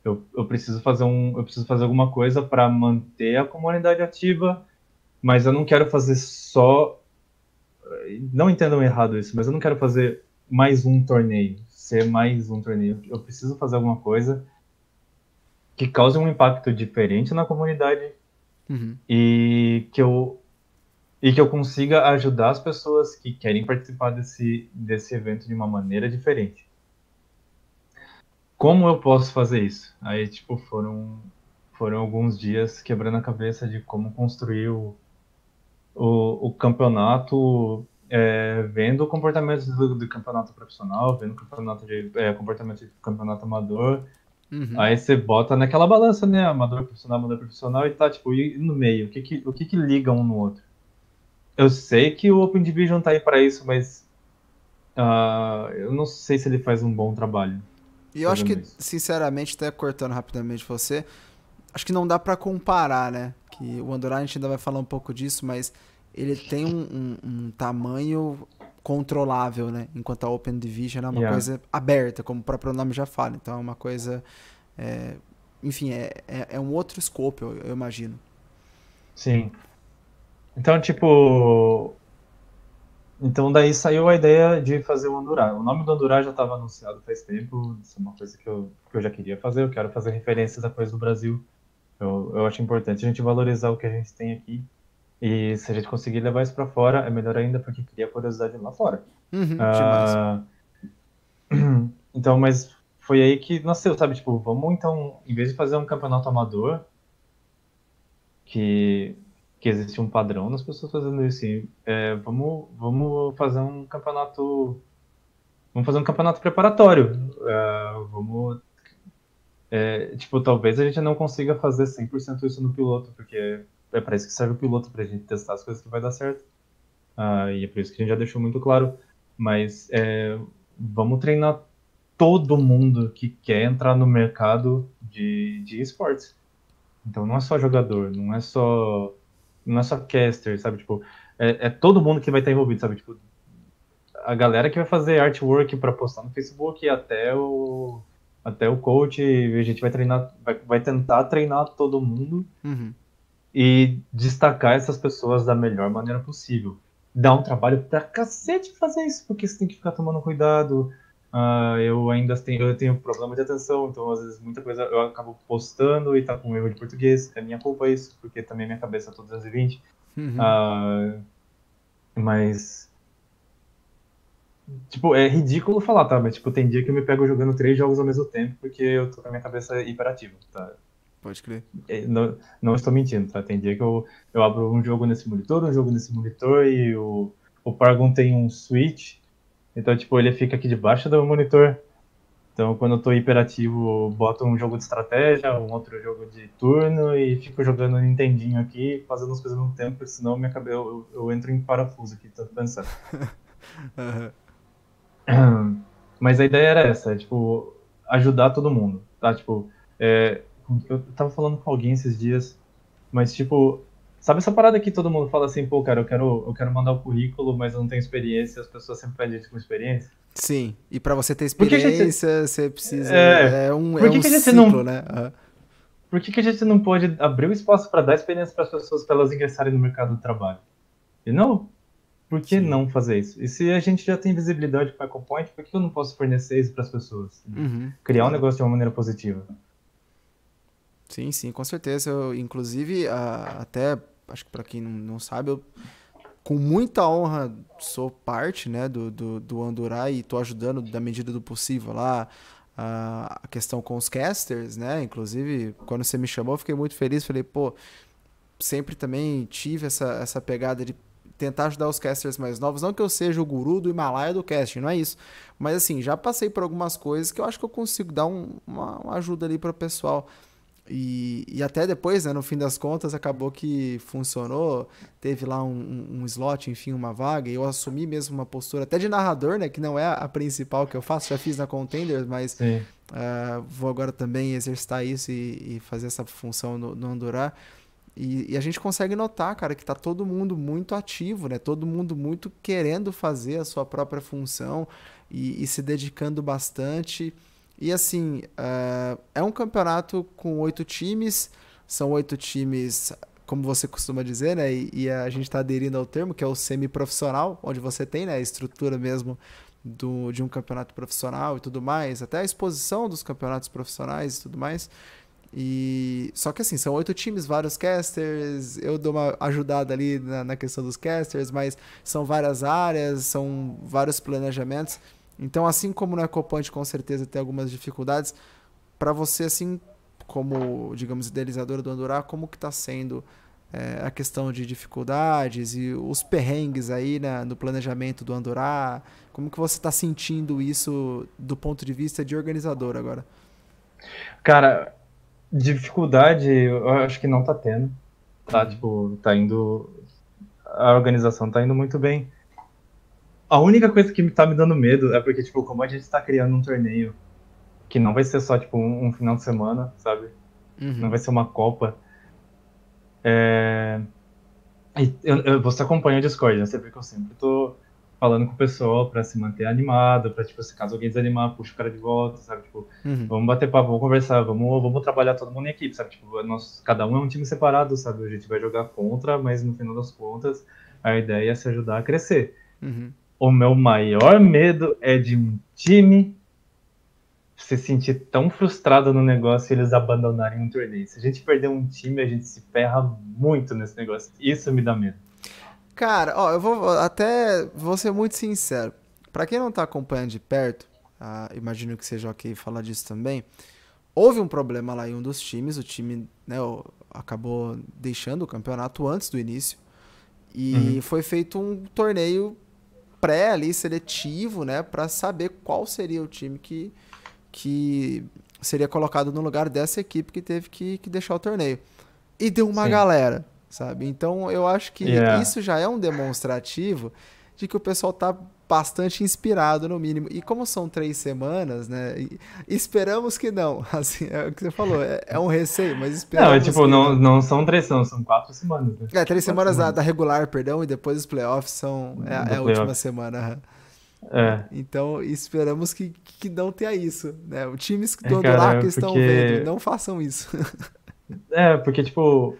Eu, eu preciso fazer um, eu preciso fazer alguma coisa para manter a comunidade ativa, mas eu não quero fazer só, não entendam errado isso, mas eu não quero fazer mais um torneio, ser mais um torneio. Eu preciso fazer alguma coisa que cause um impacto diferente na comunidade uhum. e que eu e que eu consiga ajudar as pessoas que querem participar desse desse evento de uma maneira diferente. Como eu posso fazer isso? Aí tipo foram foram alguns dias quebrando a cabeça de como construir o, o, o campeonato é, vendo o comportamento do, do, campeonato profissional, vendo o campeonato de é, comportamento de campeonato amador, Uhum. Aí você bota naquela balança, né? Amador profissional, amador profissional, e tá, tipo, e no meio? O que que, o que que liga um no outro? Eu sei que o Open Division tá aí para isso, mas uh, eu não sei se ele faz um bom trabalho. E eu acho que, isso. sinceramente, até cortando rapidamente você, acho que não dá para comparar, né? Que o Andorra a gente ainda vai falar um pouco disso, mas ele tem um, um, um tamanho controlável, né? Enquanto a Open Division é uma yeah. coisa aberta, como o próprio nome já fala. Então é uma coisa. É, enfim, é, é, é, um outro escopo, eu, eu, imagino. Sim. Então, tipo. Então, daí saiu a ideia de fazer o Andurá. O nome do Andurá já estava anunciado faz tempo. Isso é uma coisa que eu, que eu já queria fazer. Eu quero fazer referências a coisas do Brasil. Eu, eu acho importante a gente valorizar o que a gente tem aqui e se a gente conseguir levar isso para fora, é melhor ainda, porque cria curiosidade lá fora. Uhum, uh, então, mas foi aí que nasceu, sabe? Tipo, vamos então, em vez de fazer um campeonato amador, que, que existe um padrão nas pessoas fazendo isso, é, vamos, vamos fazer um campeonato. Vamos fazer um campeonato preparatório. Uh, vamos. É, tipo, talvez a gente não consiga fazer 100% isso no piloto, porque é para isso que serve o piloto, para a gente testar as coisas que vai dar certo. Uh, e é por isso que a gente já deixou muito claro. Mas é, vamos treinar todo mundo que quer entrar no mercado de, de esportes. Então não é só jogador, não é só não é só caster, sabe? Tipo, é, é todo mundo que vai estar envolvido, sabe? Tipo, a galera que vai fazer artwork para postar no Facebook até o até o coach, a gente vai treinar, vai, vai tentar treinar todo mundo uhum e destacar essas pessoas da melhor maneira possível. Dá um trabalho pra cacete fazer isso, porque você tem que ficar tomando cuidado. Uh, eu ainda tenho, eu tenho problema de atenção, então às vezes muita coisa eu acabo postando e tá com erro de português. É minha culpa isso, porque também minha cabeça é toda 220. Uhum. Uh, mas. Tipo, é ridículo falar, tá? Mas tipo, tem dia que eu me pego jogando três jogos ao mesmo tempo porque eu tô com a minha cabeça hiperativa, tá? Pode crer. É, não, não, estou mentindo, tá? Tem dia que eu, eu abro um jogo nesse monitor, um jogo nesse monitor e o, o Paragon tem um switch. Então, tipo, ele fica aqui debaixo do monitor. Então, quando eu tô hiperativo, boto um jogo de estratégia, um outro jogo de turno e fico jogando Nintendinho aqui, fazendo as coisas ao mesmo tempo, senão minha cabeça, eu, eu entro em parafuso aqui, tanto pensando. uhum. Mas a ideia era essa, é, tipo, ajudar todo mundo, tá? Tipo, é, eu tava falando com alguém esses dias, mas tipo, Sabe essa parada que todo mundo fala assim, pô, cara, eu quero, eu quero mandar o currículo, mas eu não tenho experiência, as pessoas sempre pedem gente com experiência? Sim, e para você ter experiência, gente... você precisa. É, é um, Por que, é um ciclo, não... né? Uhum. Por que, que a gente não pode abrir o espaço para dar experiência para as pessoas para elas ingressarem no mercado do trabalho? E não, por que Sim. não fazer isso? E se a gente já tem visibilidade com o EcoPoint, por que eu não posso fornecer isso para as pessoas? Uhum. Criar um negócio de uma maneira positiva. Sim, sim, com certeza. Eu, inclusive, até, acho que para quem não, não sabe, eu com muita honra sou parte né, do, do, do Andorá e estou ajudando da medida do possível lá a, questão com os casters, né? Inclusive, quando você me chamou, eu fiquei muito feliz. Falei, pô, sempre também tive essa, essa pegada de tentar ajudar os casters mais novos. Não que eu seja o guru do Himalaia do casting, não é isso. Mas assim, já passei por algumas coisas que eu acho que eu consigo dar um, uma, uma ajuda ali para o pessoal. E, e até depois, né, no fim das contas, acabou que funcionou. Teve lá um, um, slot, enfim, uma vaga. E eu assumi mesmo uma postura até de narrador, né? Que não é a principal que eu faço. Já fiz na Contenders, mas uh, vou agora também exercitar isso e, e fazer essa função no, no Andorá. E, e, a gente consegue notar, cara, que tá todo mundo muito ativo, né? Todo mundo muito querendo fazer a sua própria função e, e se dedicando bastante. E assim, uh, é um campeonato com oito times, são oito times, como você costuma dizer, né? E, e a gente está aderindo ao termo, que é o semi-profissional, onde você tem né, a estrutura mesmo do, de um campeonato profissional e tudo mais, até a exposição dos campeonatos profissionais e tudo mais. E só que assim, são oito times, vários casters. Eu dou uma ajudada ali na, na questão dos casters, mas são várias áreas, são vários planejamentos. Então, assim como no EcoPoint com certeza tem algumas dificuldades, para você, assim como, digamos, idealizadora do Andorá, como que está sendo é, a questão de dificuldades e os perrengues aí né, no planejamento do Andorá? Como que você está sentindo isso do ponto de vista de organizador agora? Cara, dificuldade eu acho que não está tendo. Tá, tipo, tá indo... A organização tá indo muito bem. A única coisa que tá me dando medo é porque, tipo, como a gente tá criando um torneio que não vai ser só, tipo, um, um final de semana, sabe? Uhum. Não vai ser uma Copa. É... Eu, eu, você acompanha o Discord, né? Você vê que eu sempre tô falando com o pessoal pra se manter animado, pra, tipo, se caso alguém desanimar, puxa o cara de volta, sabe? Tipo, uhum. vamos bater papo, vamos conversar, vamos, vamos trabalhar todo mundo em equipe, sabe? Tipo, nós, cada um é um time separado, sabe? A gente vai jogar contra, mas no final das contas, a ideia é se ajudar a crescer. Uhum. O meu maior medo é de um time se sentir tão frustrado no negócio e eles abandonarem um torneio. Se a gente perder um time, a gente se ferra muito nesse negócio. Isso me dá medo. Cara, ó, eu vou até vou ser muito sincero. Para quem não tá acompanhando de perto, ah, imagino que seja ok falar disso também. Houve um problema lá em um dos times, o time né, acabou deixando o campeonato antes do início. E uhum. foi feito um torneio pré ali seletivo, né, para saber qual seria o time que, que seria colocado no lugar dessa equipe que teve que, que deixar o torneio. E deu uma Sim. galera, sabe? Então eu acho que yeah. isso já é um demonstrativo de que o pessoal tá bastante inspirado, no mínimo. E como são três semanas, né? Esperamos que não. Assim, é o que você falou, é, é um receio, mas esperamos. Não, é tipo, não, não são três, são, são quatro semanas. Né? É, três semanas, semanas. Da, da, regular, perdão, e depois os playoffs são. É, é a última semana. É. Então, esperamos que, que não tenha isso. Né? Os times do é, lá que estão porque... vendo, não façam isso. é, porque, tipo.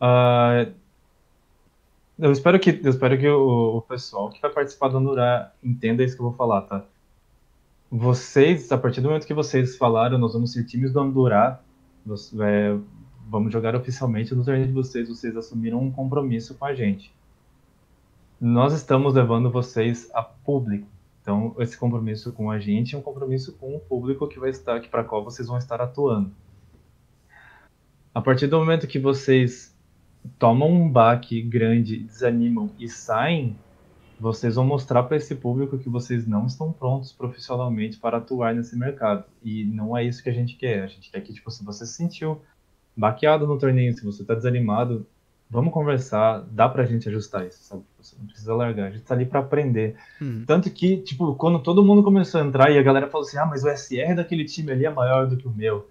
Uh eu espero que, eu espero que o, o pessoal que vai participar do Andurá entenda isso que eu vou falar, tá? Vocês, a partir do momento que vocês falaram, nós vamos ser times do Andurá, é, vamos jogar oficialmente no torneio de vocês, vocês assumiram um compromisso com a gente. Nós estamos levando vocês a público. Então, esse compromisso com a gente é um compromisso com o público que vai estar aqui para qual vocês vão estar atuando. A partir do momento que vocês tomam um baque grande, desanimam e saem, vocês vão mostrar para esse público que vocês não estão prontos profissionalmente para atuar nesse mercado. E não é isso que a gente quer. A gente quer que, tipo, se você se sentiu baqueado no torneio, se você está desanimado, vamos conversar, dá pra gente ajustar isso, sabe? Você não precisa largar, a gente tá ali para aprender. Uhum. Tanto que, tipo, quando todo mundo começou a entrar e a galera falou assim, ah, mas o SR daquele time ali é maior do que o meu.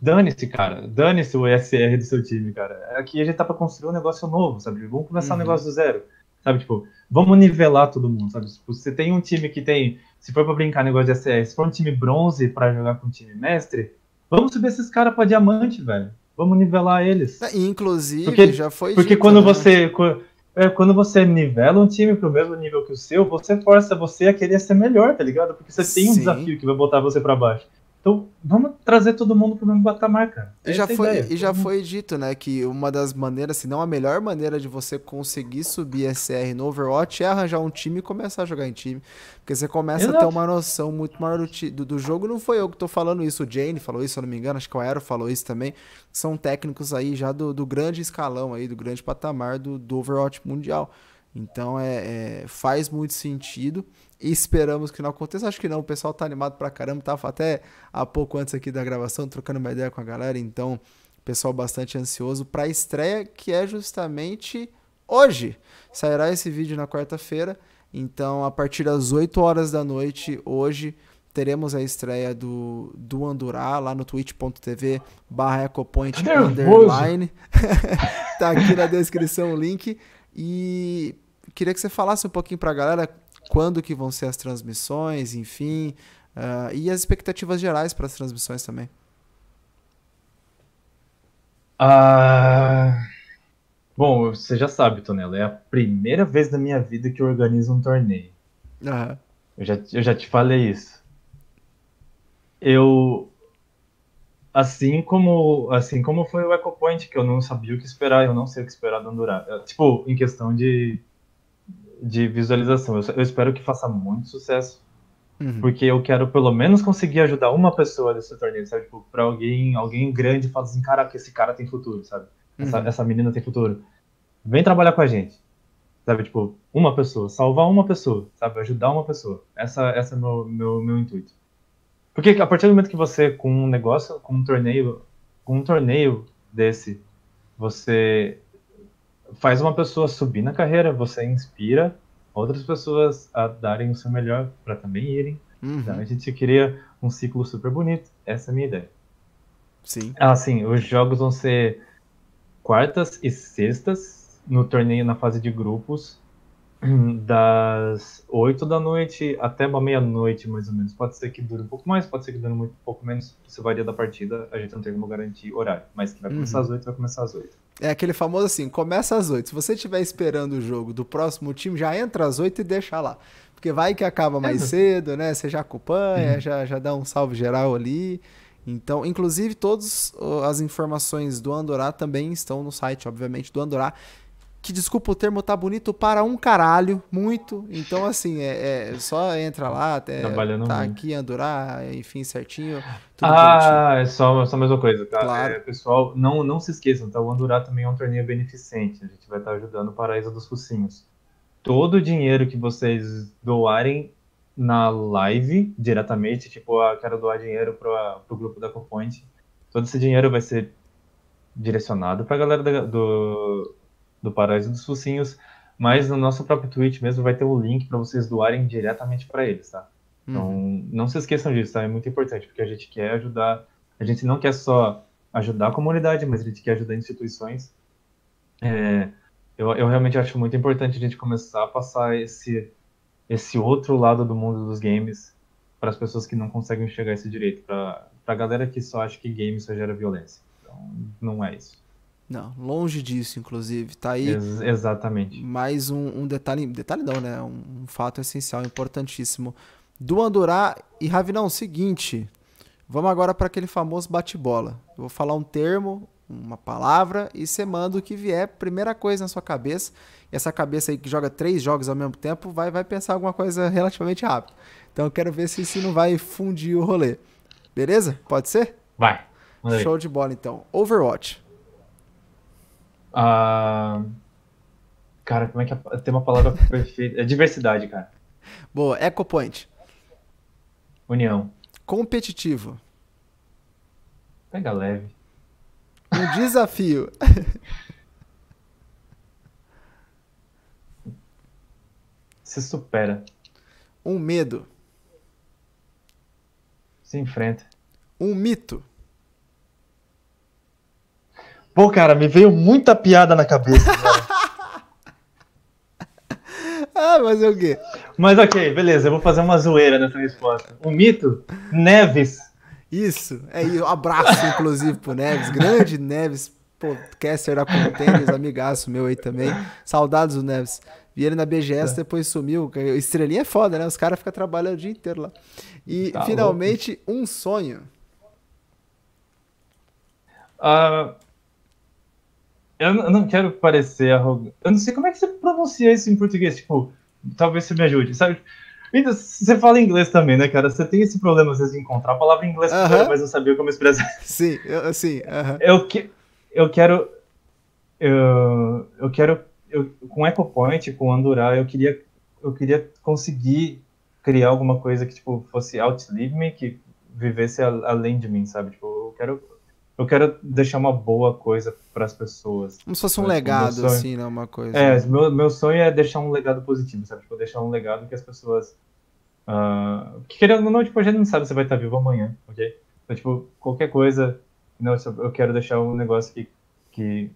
Dane-se, cara. Dane-se o ESR do seu time, cara. Aqui a gente tá pra construir um negócio novo, sabe? Vamos começar uhum. um negócio do zero. Sabe, tipo, vamos nivelar todo mundo, sabe? Tipo, você tem um time que tem. Se for pra brincar negócio de SR, se for um time bronze pra jogar com um time mestre, vamos subir esses caras pra diamante, velho. Vamos nivelar eles. É, inclusive, porque, já foi. Porque dito, quando né? você. É, quando você nivela um time pro mesmo nível que o seu, você força você a querer ser melhor, tá ligado? Porque você tem um desafio que vai botar você para baixo. Então, vamos trazer todo mundo para o mesmo patamar, cara. E já, é foi, e já foi dito, né, que uma das maneiras, se não a melhor maneira de você conseguir subir SR no Overwatch é arranjar um time e começar a jogar em time. Porque você começa Exato. a ter uma noção muito maior do, do, do, jogo. Não foi eu que tô falando isso, o Jane falou isso, se eu não me engano, acho que o Aero falou isso também. São técnicos aí já do, do grande escalão aí, do grande patamar do, do Overwatch mundial. Então é, é, faz muito sentido esperamos que não aconteça. Acho que não, o pessoal tá animado pra caramba. Tava até há pouco antes aqui da gravação, trocando uma ideia com a galera. Então, pessoal bastante ansioso pra estreia, que é justamente hoje. Sairá esse vídeo na quarta-feira. Então, a partir das 8 horas da noite, hoje, teremos a estreia do, do Andurá lá no twitch.tv barra ecopoint underline. tá aqui na descrição o link. E queria que você falasse um pouquinho para a galera quando que vão ser as transmissões, enfim, uh, e as expectativas gerais para as transmissões também. Ah, bom, você já sabe, Tonela, é a primeira vez na minha vida que eu organizo um torneio. Uhum. Eu, já, eu já te falei isso. Eu, assim como assim como foi o Echo Point, que eu não sabia o que esperar, eu não sei o que esperar do Andorra. Tipo, em questão de de visualização. Eu, eu espero que faça muito sucesso. Uhum. Porque eu quero pelo menos conseguir ajudar uma pessoa nesse torneio, sabe? Tipo, pra alguém, alguém grande falar assim, caraca, esse cara tem futuro, sabe? Essa, uhum. essa menina tem futuro. Vem trabalhar com a gente. Sabe, tipo, uma pessoa, salvar uma pessoa, sabe? Ajudar uma pessoa. Essa, essa é o meu, meu, meu intuito. Porque a partir do momento que você, com um negócio, com um torneio, com um torneio desse, você faz uma pessoa subir na carreira, você inspira outras pessoas a darem o seu melhor para também irem. Uhum. Então a gente cria um ciclo super bonito. Essa é a minha ideia. Sim. Assim, os jogos vão ser quartas e sextas no torneio na fase de grupos das 8 da noite até uma meia-noite, mais ou menos. Pode ser que dure um pouco mais, pode ser que dure um pouco menos. Isso varia da partida, a gente não tem como garantir horário. Mas que vai começar uhum. às 8, vai começar às 8. É aquele famoso assim, começa às 8. Se você estiver esperando o jogo do próximo time, já entra às 8 e deixa lá. Porque vai que acaba mais é. cedo, né? Você já acompanha, uhum. já, já dá um salve geral ali. Então, inclusive, todas as informações do Andorá também estão no site, obviamente, do Andorá que desculpa o termo, tá bonito para um caralho, muito. Então, assim, é, é só entra lá, até Trabalhando tá muito. aqui, Andorá, enfim, certinho. ah, é só, só a mesma coisa, tá? Claro. É, pessoal, não, não se esqueçam, tá? O Andorá também é um torneio beneficente. A gente vai estar ajudando o Paraíso dos Focinhos. Todo o dinheiro que vocês doarem na live, diretamente, tipo, ah, quero doar dinheiro para o grupo da Copoint, todo esse dinheiro vai ser direcionado para a galera da, do, do Paraíso dos Focinhos, mas no nosso próprio Twitch mesmo vai ter o link para vocês doarem diretamente para eles, tá? Então, uhum. não se esqueçam disso, tá? É muito importante, porque a gente quer ajudar, a gente não quer só ajudar a comunidade, mas a gente quer ajudar instituições. É, eu, eu realmente acho muito importante a gente começar a passar esse, esse outro lado do mundo dos games para as pessoas que não conseguem enxergar esse direito, para a galera que só acha que game só gera violência. Então, não é isso. Não, longe disso, inclusive. Tá aí. Ex exatamente. Mais um, um, detalhe. Detalhe não, né? Um, um, fato essencial, importantíssimo. Do Andorá e Ravinão, seguinte. Vamos agora para aquele famoso bate-bola. Eu vou falar um termo, uma palavra, e você manda o que vier, primeira coisa na sua cabeça. E essa cabeça aí que joga três jogos ao mesmo tempo vai, vai pensar alguma coisa relativamente rápido. Então eu quero ver se, se não vai fundir o rolê. Beleza? Pode ser? Vai. Show de bola então. Overwatch. Ah, cara, como é que é? tem uma palavra perfeita? É diversidade, cara. Boa. EcoPoint. União. Competitivo. Pega leve. Um desafio. Se supera. Um medo. Se enfrenta. Um mito. Pô, cara, me veio muita piada na cabeça. ah, mas é o quê? Mas ok, beleza, eu vou fazer uma zoeira nessa resposta. O mito, Neves. Isso, é um abraço, inclusive, pro Neves. Grande Neves, podcaster da Contêineres, amigaço meu aí também. Saudades do Neves. Vi ele na BGS, é. depois sumiu. Estrelinha é foda, né? Os caras ficam trabalhando o dia inteiro lá. E tá finalmente, louco. um sonho. Uh, eu não quero parecer arrogante. Eu não sei como é que você pronuncia isso em português. Tipo, talvez você me ajude, sabe? Então, você fala inglês também, né, cara? Você tem esse problema, às vezes, de encontrar a palavra em inglês, uh -huh. mas não sabia como expressar. Sim, eu, sim. Uh -huh. eu, que, eu quero. Eu, eu quero. Eu, com EcoPoint, com Andurá, eu queria, eu queria conseguir criar alguma coisa que, tipo, fosse outlive me, que vivesse além de mim, sabe? Tipo, eu quero eu quero deixar uma boa coisa para as pessoas. Como se fosse um legado, sonho... assim, né? Uma coisa. É, meu, meu sonho é deixar um legado positivo, sabe? Tipo, deixar um legado que as pessoas. Uh, que querendo ou não, tipo, a gente não sabe se vai estar vivo amanhã, ok? Então, tipo, qualquer coisa. Não, eu quero deixar um negócio que, que,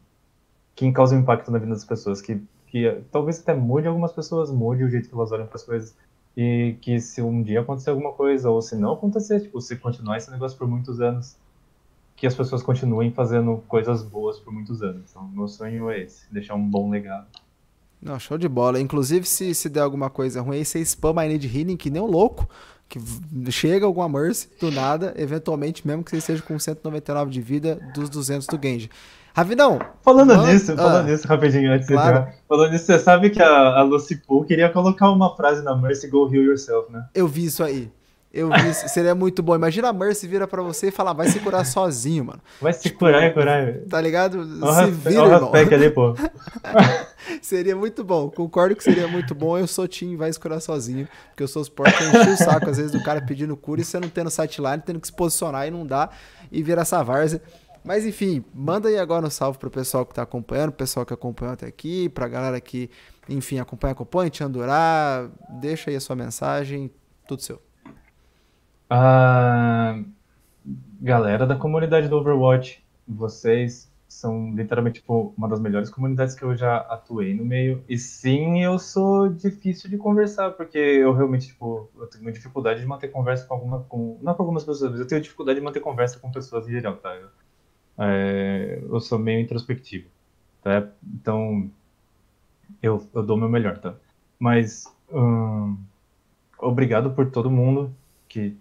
que causa um impacto na vida das pessoas, que, que talvez até mude algumas pessoas, mude o jeito que elas olham para as coisas. E que se um dia acontecer alguma coisa, ou se não acontecer, tipo, se continuar esse negócio por muitos anos, que as pessoas continuem fazendo coisas boas por muitos anos. Então, meu sonho é esse, deixar um bom legado. Não, show de bola. Inclusive, se, se der alguma coisa ruim, aí você spama I Need Healing, que nem um louco, que chega alguma Mercy do nada, eventualmente, mesmo que você esteja com 199 de vida, dos 200 do Genji. Ravidão! Falando mano, nisso, ah, falando nisso rapidinho antes claro. de Falando nisso, você sabe que a, a Lucy Poole queria colocar uma frase na Mercy Go Heal Yourself, né? Eu vi isso aí. Eu vi, seria muito bom. Imagina a Mercy vira pra você e fala, vai se curar sozinho, mano. Vai se tipo, curar e curar. Tá ligado? se vira, irmão. ali, pô. seria muito bom. Concordo que seria muito bom. Eu sou Tim, vai se curar sozinho. Porque eu sou suporte, eu enchi o saco às vezes do cara pedindo cura e você não tendo sideline, tendo que se posicionar e não dá. E vira essa várzea. Mas enfim, manda aí agora um salve pro pessoal que tá acompanhando, pro pessoal que acompanhou até aqui, pra galera que, enfim, acompanha, acompanha, te Andurá. Deixa aí a sua mensagem, tudo seu. Galera da comunidade do Overwatch, vocês são literalmente tipo, uma das melhores comunidades que eu já atuei no meio. E sim, eu sou difícil de conversar, porque eu realmente, tipo, eu tenho dificuldade de manter conversa com alguma. Com, não com algumas pessoas, mas eu tenho dificuldade de manter conversa com pessoas em geral, tá? Eu, é, eu sou meio introspectivo, tá? Então, eu, eu dou meu melhor, tá? Mas, hum, obrigado por todo mundo que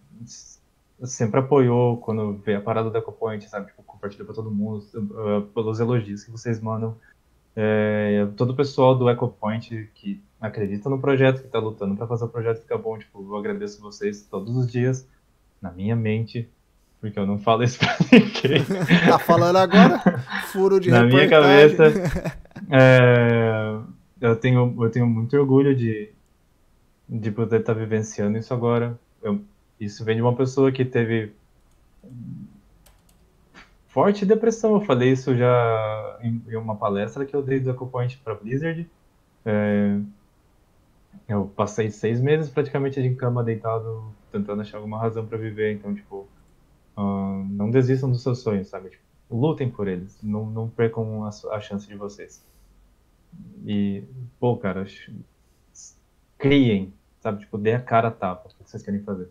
sempre apoiou quando veio a parada da EcoPoint, sabe? Tipo, compartilha para todo mundo, uh, pelos elogios que vocês mandam. É, todo o pessoal do EcoPoint que acredita no projeto, que está lutando para fazer o projeto ficar bom, tipo, eu agradeço vocês todos os dias, na minha mente, porque eu não falo isso pra ninguém. tá falando agora? Furo de Na minha cabeça. É, eu, tenho, eu tenho muito orgulho de, de poder estar tá vivenciando isso agora. Eu, isso vem de uma pessoa que teve forte depressão. Eu falei isso já em, uma palestra que eu dei do EcoPoint para Blizzard. É, eu passei seis meses praticamente de cama deitado, tentando achar alguma razão para viver. Então, tipo, uh, não desistam dos seus sonhos, sabe? Tipo, lutem por eles. Não, não percam a, a, chance de vocês. E, pô, cara, criem, sabe? Tipo, dê a cara a tapa. O que vocês querem fazer?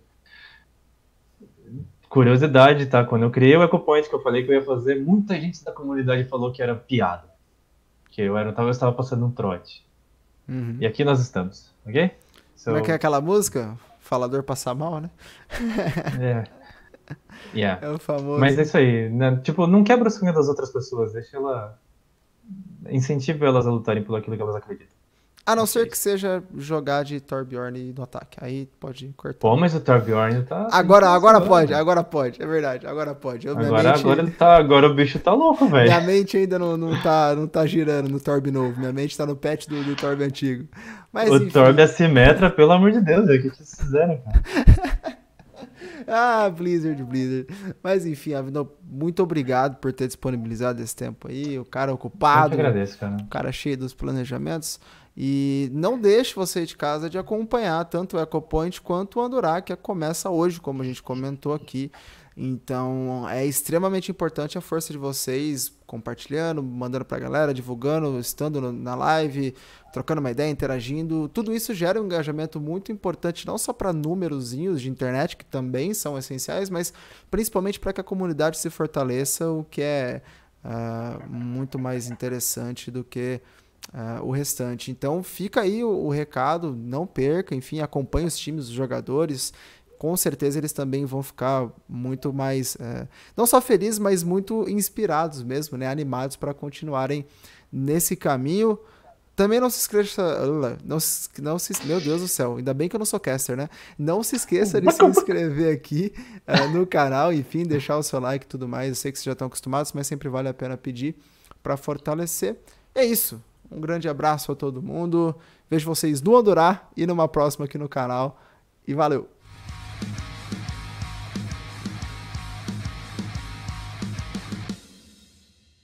Curiosidade, tá? Quando eu criei o EcoPoint, que eu falei que eu ia fazer, muita gente da comunidade falou que era piada. Que eu, era, eu estava passando um trote. Uhum. E aqui nós estamos, ok? So... Como é que é aquela música? Falador passar mal, né? é. Yeah. É o famoso. Mas é isso aí. Né? Tipo, não quebra o sonho das outras pessoas. Deixa ela. Incentiva elas a lutarem por aquilo que elas acreditam. A não ser que seja jogar de Torbjorn no ataque. Aí pode cortar. Pô, mas o Torbjorn tá. Agora, agora pode, agora pode. É verdade, agora pode. Eu, agora, mente... agora, tá, agora o bicho tá louco, velho. Minha mente ainda não, não, tá, não tá girando no Torb novo. Minha mente tá no patch do, do Torb antigo. Mas, o enfim. Torb é simetra, pelo amor de Deus, o que vocês fizeram, cara? ah, Blizzard, Blizzard. Mas enfim, Avinão, muito obrigado por ter disponibilizado esse tempo aí. O cara ocupado. Eu que agradeço, cara. O cara cheio dos planejamentos. E não deixe você de casa de acompanhar tanto o EcoPoint quanto o Andorá, que começa hoje, como a gente comentou aqui. Então é extremamente importante a força de vocês compartilhando, mandando para a galera, divulgando, estando na live, trocando uma ideia, interagindo. Tudo isso gera um engajamento muito importante, não só para númerozinhos de internet, que também são essenciais, mas principalmente para que a comunidade se fortaleça, o que é uh, muito mais interessante do que uh, o restante. Então fica aí o, o recado, não perca, enfim, acompanhe os times, os jogadores com certeza eles também vão ficar muito mais, é, não só felizes, mas muito inspirados mesmo, né? Animados para continuarem nesse caminho. Também não se esqueça, não, não se, meu Deus do céu, ainda bem que eu não sou caster, né? Não se esqueça de se inscrever aqui uh, no canal, enfim, deixar o seu like e tudo mais. Eu sei que vocês já estão acostumados, mas sempre vale a pena pedir para fortalecer. É isso. Um grande abraço a todo mundo. Vejo vocês no Andorá e numa próxima aqui no canal. E valeu!